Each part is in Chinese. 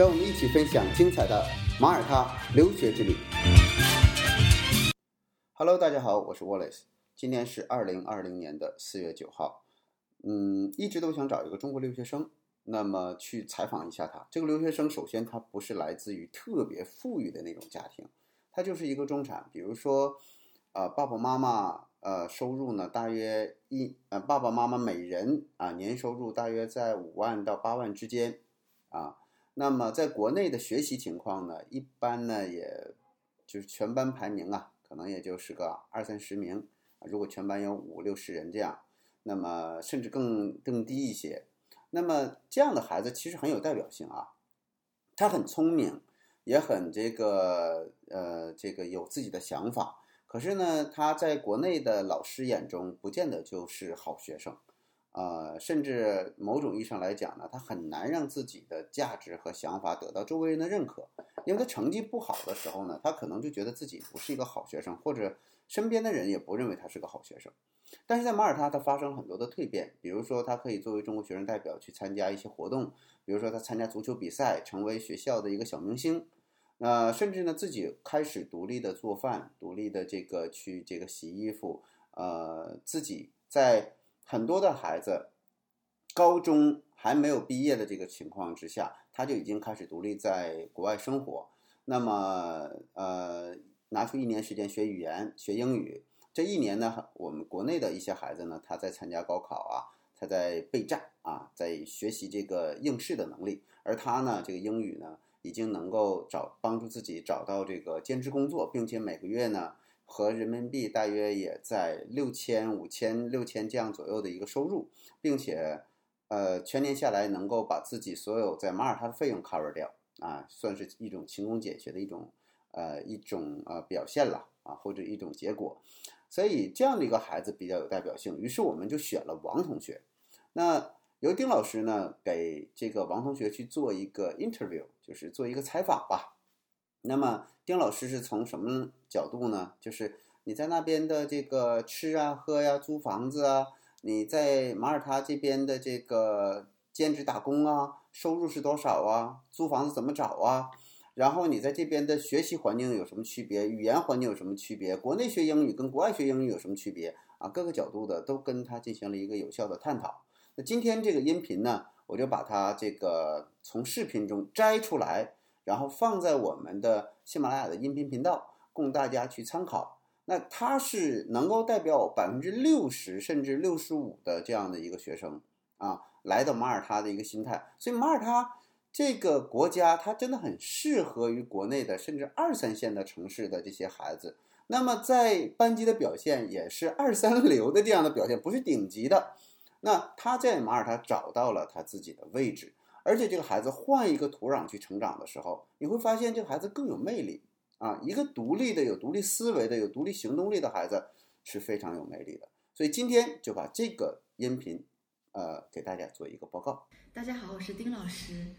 让我们一起分享精彩的马耳他留学之旅。Hello，大家好，我是 Wallace，今天是二零二零年的四月九号。嗯，一直都想找一个中国留学生，那么去采访一下他。这个留学生首先他不是来自于特别富裕的那种家庭，他就是一个中产，比如说，呃，爸爸妈妈。呃，收入呢，大约一呃，爸爸妈妈每人啊，年收入大约在五万到八万之间，啊，那么在国内的学习情况呢，一般呢，也就是全班排名啊，可能也就是个二三十名，如果全班有五六十人这样，那么甚至更更低一些，那么这样的孩子其实很有代表性啊，他很聪明，也很这个呃，这个有自己的想法。可是呢，他在国内的老师眼中不见得就是好学生，呃，甚至某种意义上来讲呢，他很难让自己的价值和想法得到周围人的认可，因为他成绩不好的时候呢，他可能就觉得自己不是一个好学生，或者身边的人也不认为他是个好学生。但是在马耳他，他发生了很多的蜕变，比如说他可以作为中国学生代表去参加一些活动，比如说他参加足球比赛，成为学校的一个小明星。呃，甚至呢，自己开始独立的做饭，独立的这个去这个洗衣服，呃，自己在很多的孩子高中还没有毕业的这个情况之下，他就已经开始独立在国外生活。那么，呃，拿出一年时间学语言，学英语。这一年呢，我们国内的一些孩子呢，他在参加高考啊，他在备战啊，在学习这个应试的能力，而他呢，这个英语呢。已经能够找帮助自己找到这个兼职工作，并且每个月呢和人民币大约也在六千、五千、六千这样左右的一个收入，并且呃全年下来能够把自己所有在马耳他的费用 cover 掉啊，算是一种勤工俭学的一种呃一种呃表现了啊，或者一种结果。所以这样的一个孩子比较有代表性，于是我们就选了王同学。那由丁老师呢给这个王同学去做一个 interview，就是做一个采访吧。那么丁老师是从什么角度呢？就是你在那边的这个吃啊、喝呀、租房子啊，你在马耳他这边的这个兼职打工啊，收入是多少啊？租房子怎么找啊？然后你在这边的学习环境有什么区别？语言环境有什么区别？国内学英语跟国外学英语有什么区别啊？各个角度的都跟他进行了一个有效的探讨。那今天这个音频呢，我就把它这个从视频中摘出来，然后放在我们的喜马拉雅的音频频道，供大家去参考。那它是能够代表百分之六十甚至六十五的这样的一个学生啊，来到马耳他的一个心态。所以马耳他这个国家，它真的很适合于国内的甚至二三线的城市的这些孩子。那么在班级的表现也是二三流的这样的表现，不是顶级的。那他在马耳他找到了他自己的位置，而且这个孩子换一个土壤去成长的时候，你会发现这个孩子更有魅力啊！一个独立的、有独立思维的、有独立行动力的孩子是非常有魅力的。所以今天就把这个音频，呃，给大家做一个报告。大家好，我是丁老师。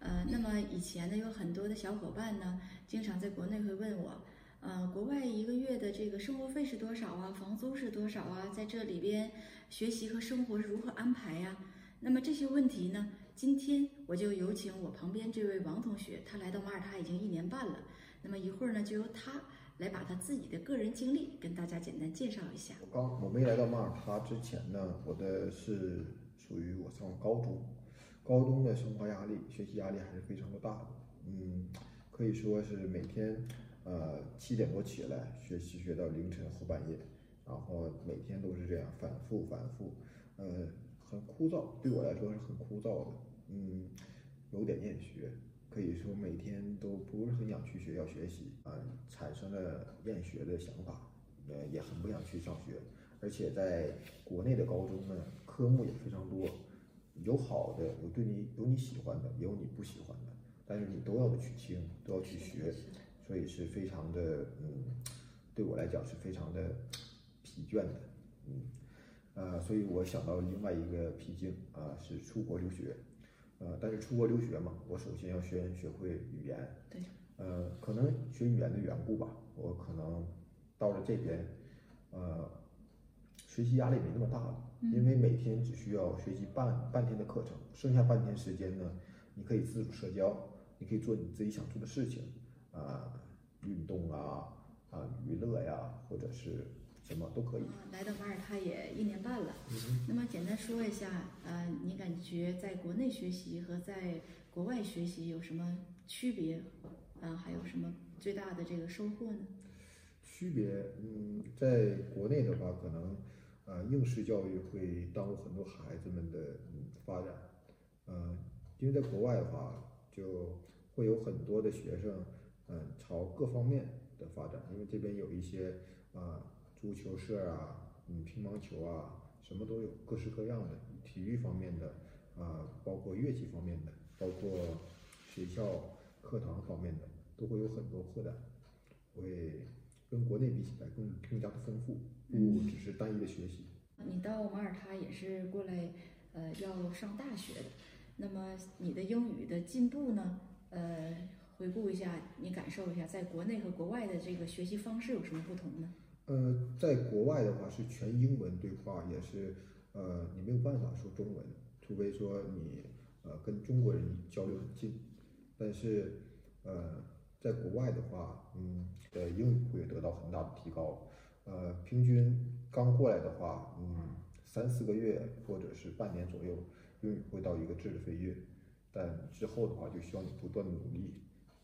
呃，那么以前呢，有很多的小伙伴呢，经常在国内会问我。呃，国外一个月的这个生活费是多少啊？房租是多少啊？在这里边学习和生活是如何安排呀？那么这些问题呢？今天我就有请我旁边这位王同学，他来到马耳他已经一年半了。那么一会儿呢，就由他来把他自己的个人经历跟大家简单介绍一下。我刚我没来到马耳他之前呢，我的是属于我上高中，高中的生活压力、学习压力还是非常的大的。嗯，可以说是每天。呃，七点多起来学习，学到凌晨后半夜，然后每天都是这样反复反复，呃，很枯燥，对我来说是很枯燥的，嗯，有点厌学，可以说每天都不是很想去学校学习啊，产生了厌学的想法，呃，也很不想去上学，而且在国内的高中呢，科目也非常多，有好的，有对你有你喜欢的，也有你不喜欢的，但是你都要去听，都要去学，所以是非常的，嗯，对我来讲是非常的疲倦的，嗯，呃，所以我想到另外一个僻静啊、是出国留学，呃，但是出国留学嘛，我首先要先学会语言，对，呃，可能学语言的缘故吧，我可能到了这边，呃，学习压力没那么大了，因为每天只需要学习半半天的课程，剩下半天时间呢，你可以自主社交，你可以做你自己想做的事情，啊、运动啊，啊、娱乐呀，或者是什么都可以。啊，来到马耳他也一年半了。嗯那么简单说一下，呃，你感觉在国内学习和在国外学习有什么区别？呃，还有什么最大的这个收获呢？区别，嗯，在国内的话，可能呃应试教育会耽误很多孩子们的嗯发展，呃，因为在国外的话，就会有很多的学生，嗯、朝各方面的发展，因为这边有一些啊、足球社啊，嗯，乒乓球啊，什么都有，各式各样的，体育方面的啊、包括乐器方面的，包括学校课堂方面的，都会有很多扩展，会跟国内比起来更更加的丰富，不只是单一的学习。你到马耳他也是过来，呃，要上大学的。那么你的英语的进步呢？呃，回顾一下，你感受一下，在国内和国外的这个学习方式有什么不同呢？呃，在国外的话是全英文对话，也是呃你没有办法说中文，除非说你呃跟中国人交流很近。但是呃在国外的话，嗯，的英语会得到很大的提高。呃，平均刚过来的话，嗯，三四个月或者是半年左右，英语会到一个质的飞跃。但之后的话，就需要你不断的努力，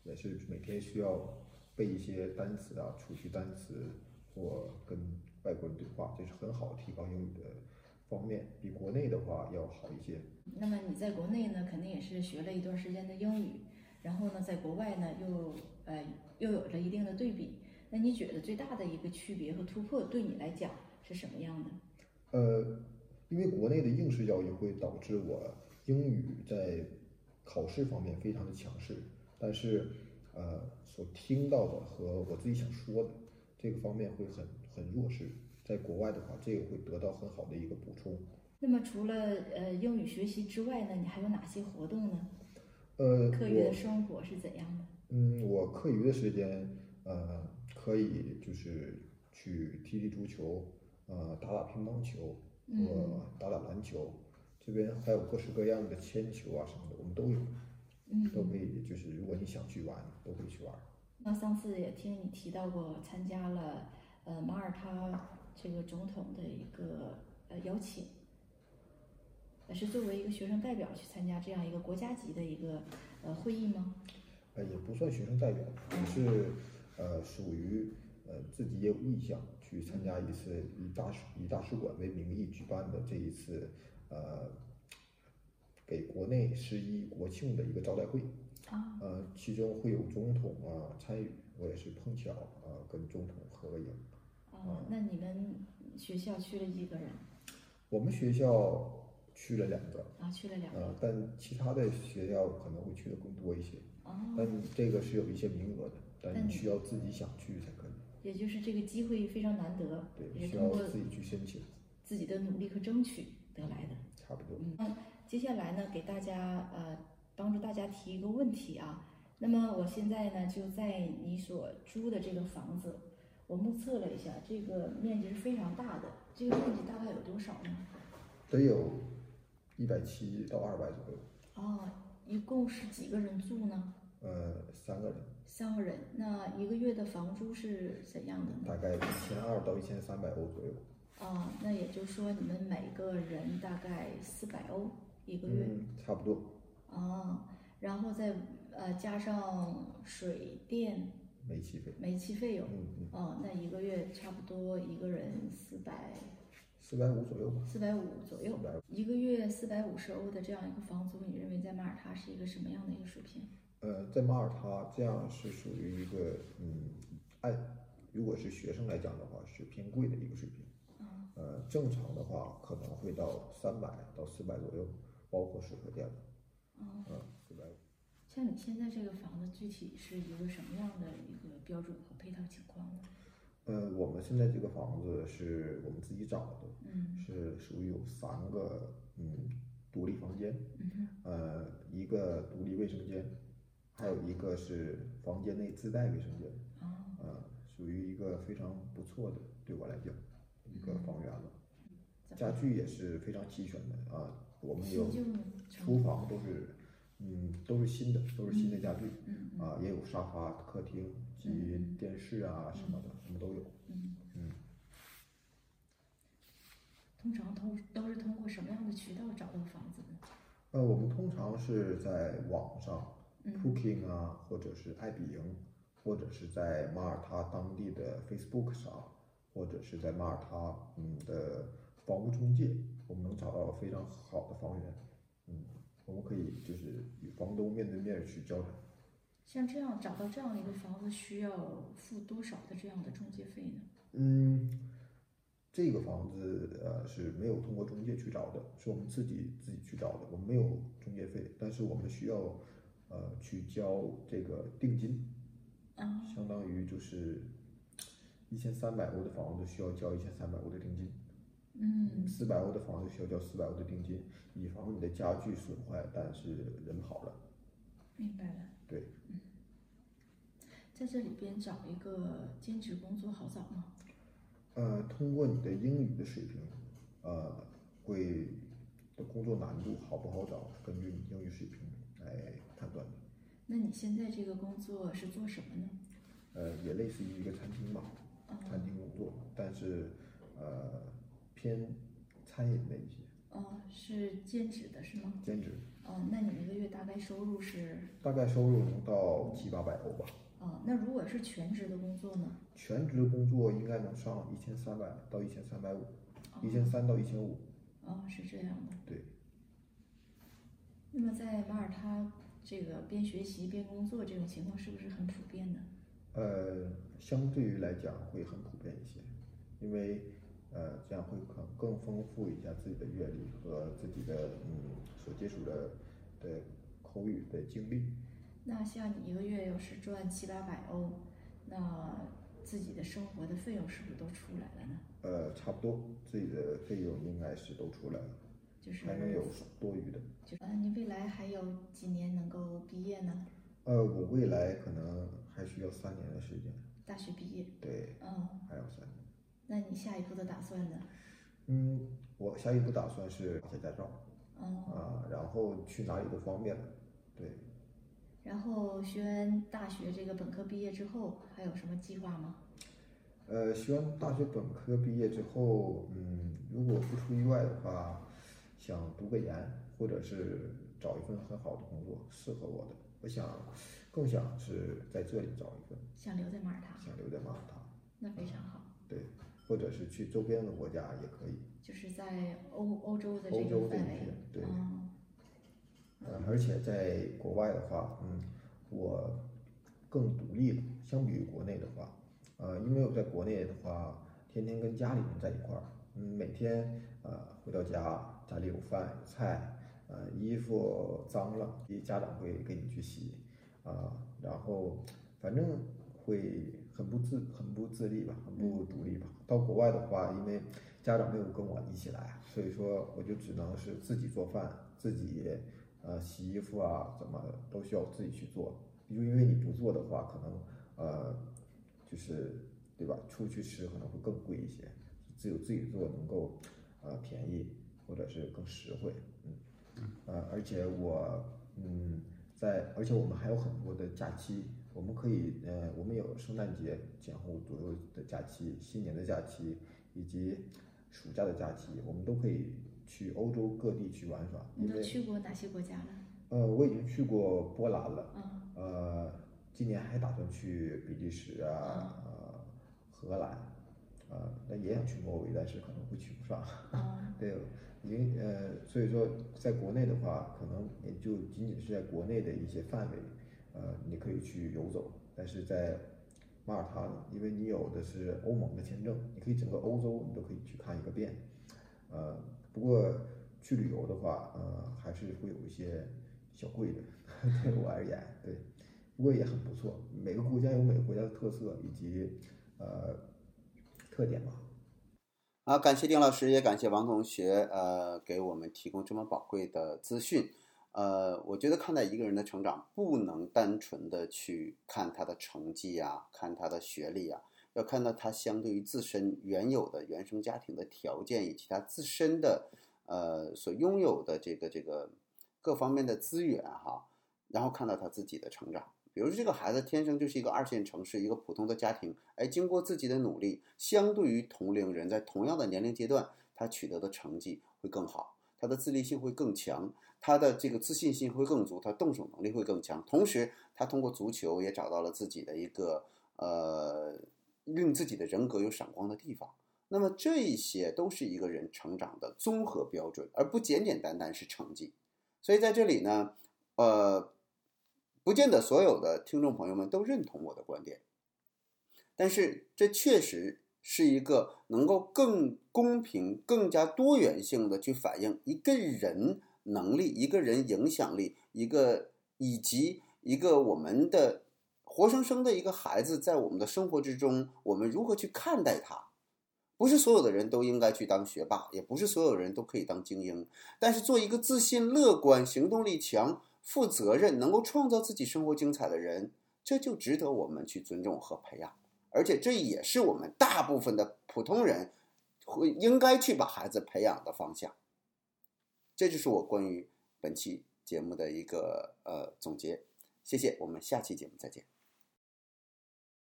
也是每天需要背一些单词啊，储蓄单词，或跟外国人对话，这是很好提高英语的方面，比国内的话要好一些。那么你在国内呢，肯定也是学了一段时间的英语，然后呢，在国外呢又呃又有了一定的对比。那你觉得最大的一个区别和突破对你来讲是什么样的？呃，因为国内的应试教育会导致我英语在考试方面非常的强势，但是呃所听到的和我自己想说的这个方面会很很弱势。在国外的话，这个会得到很好的一个补充。那么除了呃英语学习之外呢，你还有哪些活动呢？呃，课余的生活是怎样的？嗯，我课余的时间，呃，可以就是去踢踢足球，呃，打打乒乓球，或打打篮球。这边还有各式各样的铅球啊什么的，我们都有，嗯，都可以。就是如果你想去玩，都可以去玩。那上次也听你提到过，参加了呃马耳他这个总统的一个呃邀请，呃是作为一个学生代表去参加这样一个国家级的一个呃会议吗？呃，也不算学生代表，只是呃属于呃自己也有意向去参加一次以大使以大使馆为名义举办的这一次呃给国内十一国庆的一个招待会。啊，呃，其中会有总统啊参与，我也是碰巧啊跟总统合个影。哦，那你们学校去了几个人？我们学校去了两个，啊，去了两个。呃，但其他的学校可能会去的更多一些，哦，但这个是有一些名额的，但但你需要自己想去才可以，也就是这个机会非常难得，对，需要自己去申请，自己的努力和争取得来的。差不多。嗯，接下来呢，给大家呃帮助大家提一个问题啊。那么我现在呢就在你所租的这个房子，我目测了一下，这个面积是非常大的。这个面积大概有多少呢？得有一百七到二百左右，哦，一共是几个人住呢？呃，三个人，三个人。那一个月的房租是怎样的呢？大概一千二到一千三百欧左右，啊、那也就是说你们每个人大概四百欧一个月。嗯，差不多，啊，然后再呃加上水电、煤气费，煤气费用，嗯嗯，哦，那一个月差不多一个人四百四百五左右吧，四百五左右一个月四百五十欧的这样一个房租，你认为在马耳他是一个什么样的一个水平？呃，在马耳他这样是属于一个嗯，按如果是学生来讲的话是偏贵的一个水平。呃，正常的话可能会到三百到四百左右，包括水和电的。嗯，四百五。像你现在这个房子，具体是一个什么样的一个标准和配套情况呢？呃，我们现在这个房子是我们自己找的，嗯是属于有三个嗯独立房间，嗯哼呃，一个独立卫生间，还有一个是房间内自带卫生间，哦呃，属于一个非常不错的，对我来讲一个房源了。家具也是非常齐全的啊，我们有厨房都是嗯都是新的，都是新的家具啊，也有沙发、客厅及电视啊什么的，什么都有。嗯嗯，通常通都是通过什么样的渠道找到房子呢？呃，我们通常是在网上嗯 Booking 啊，或者是爱彼迎，或者是在马耳他当地的 Facebook 上，或者是在马耳他嗯的房屋中介，我们能找到非常好的房源。嗯，我们可以就是与房东面对面去交谈。像这样找到这样的一个房子，需要付多少的这样的中介费呢？嗯，这个房子呃是没有通过中介去找的，是我们自己自己去找的，我们没有中介费，但是我们需要呃去交这个定金，啊相当于就是一千三百欧的房子需要交一千三百欧的定金，嗯四百欧的房子需要交四百欧的定金，以防你的家具损坏，但是人跑了。明白了。对，嗯，在这里边找一个兼职工作好找吗？呃，通过你的英语的水平，呃，会的工作难度好不好找，根据你英语水平来判断的。那你现在这个工作是做什么呢？呃，也类似于一个餐厅吧，餐厅工作，但是呃偏餐饮那一些哦，是兼职的是吗？兼职，哦，那你一个月大概收入是？大概收入能到七八百欧吧。哦，那如果是全职的工作呢？全职工作应该能上一千三百到一千三百五，一千三到一千五。哦，是这样的。对。那么在马耳他这个边学习边工作这种情况是不是很普遍呢？呃，相对于来讲会很普遍一些，因为呃这样会更更丰富一下自己的阅历和自己的嗯所接触的的口语的经历。那像你一个月要是赚七八百欧，那自己的生活的费用是不是都出来了呢？呃，差不多自己的费用应该是都出来了，就是还能有多余的。就呃，你未来还有几年能够毕业呢？呃，我未来可能还需要三年的时间，大学毕业，对，嗯，还有三年。那你下一步的打算呢？嗯，我下一步打算是考下驾照哦，啊、然后去哪里都方便，对。然后学完大学这个本科毕业之后，还有什么计划吗？呃，学完大学本科毕业之后，嗯，如果不出意外的话，想读个研，或者是找一份很好的工作，适合我的。我想，更想是在这里找一份，想留在马耳他，想留在马耳他，那非常好，对，或者是去周边的国家也可以。就是在欧欧洲的这欧洲这一个范围片，对嗯呃，而且在国外的话，嗯，我更独立了。相比于国内的话，呃，因为我在国内的话，天天跟家里人在一块儿，嗯，每天呃回到家，家里有饭有菜，呃，衣服脏了，家长会给你去洗，啊、然后反正会很不自很不自立吧，很不独立吧。到国外的话，因为家长没有跟我一起来，所以说我就只能是自己做饭，自己呃洗衣服啊，怎么都需要自己去做。就因为你不做的话，可能呃就是对吧？出去吃可能会更贵一些，只有自己做能够呃便宜或者是更实惠，嗯呃，而且我嗯在，而且我们还有很多的假期，我们可以呃我们有圣诞节前后左右的假期，新年的假期以及暑假的假期，我们都可以去欧洲各地去玩耍，你都去过哪些国家了？呃我已经去过波兰了。嗯呃，今年还打算去比利时啊，呃，荷兰，呃，那也想去挪威，但是可能会去不上。嗯对，已经呃，所以说在国内的话，可能也就仅仅是在国内的一些范围，呃，你可以去游走，但是在马耳他呢，因为你有的是欧盟的签证，你可以整个欧洲你都可以去看一个遍，呃，不过去旅游的话，呃，还是会有一些小贵的，对我而言，对，不过也很不错。每个国家有每个国家的特色以及呃特点吧。好，感谢丁老师，也感谢王同学，呃，给我们提供这么宝贵的资讯。呃，我觉得看待一个人的成长，不能单纯的去看他的成绩呀，看他的学历呀，要看到他相对于自身原有的原生家庭的条件以及他自身的呃所拥有的这个这个各方面的资源哈，然后看到他自己的成长。比如说这个孩子天生就是一个二线城市一个普通的家庭，哎，经过自己的努力，相对于同龄人在同样的年龄阶段，他取得的成绩会更好，他的自立性会更强。他的这个自信心会更足，他动手能力会更强。同时，他通过足球也找到了自己的一个呃，令自己的人格有闪光的地方。那么，这一些都是一个人成长的综合标准，而不简简单单是成绩。所以，在这里呢，呃，不见得所有的听众朋友们都认同我的观点，但是这确实是一个能够更公平、更加多元性的去反映一个人。能力，一个人影响力，一个以及一个我们的活生生的一个孩子，在我们的生活之中，我们如何去看待他？不是所有的人都应该去当学霸，也不是所有人都可以当精英。但是，做一个自信、乐观、行动力强、负责任、能够创造自己生活精彩的人，这就值得我们去尊重和培养。而且，这也是我们大部分的普通人会应该去把孩子培养的方向。这就是我关于本期节目的一个呃总结，谢谢，我们下期节目再见。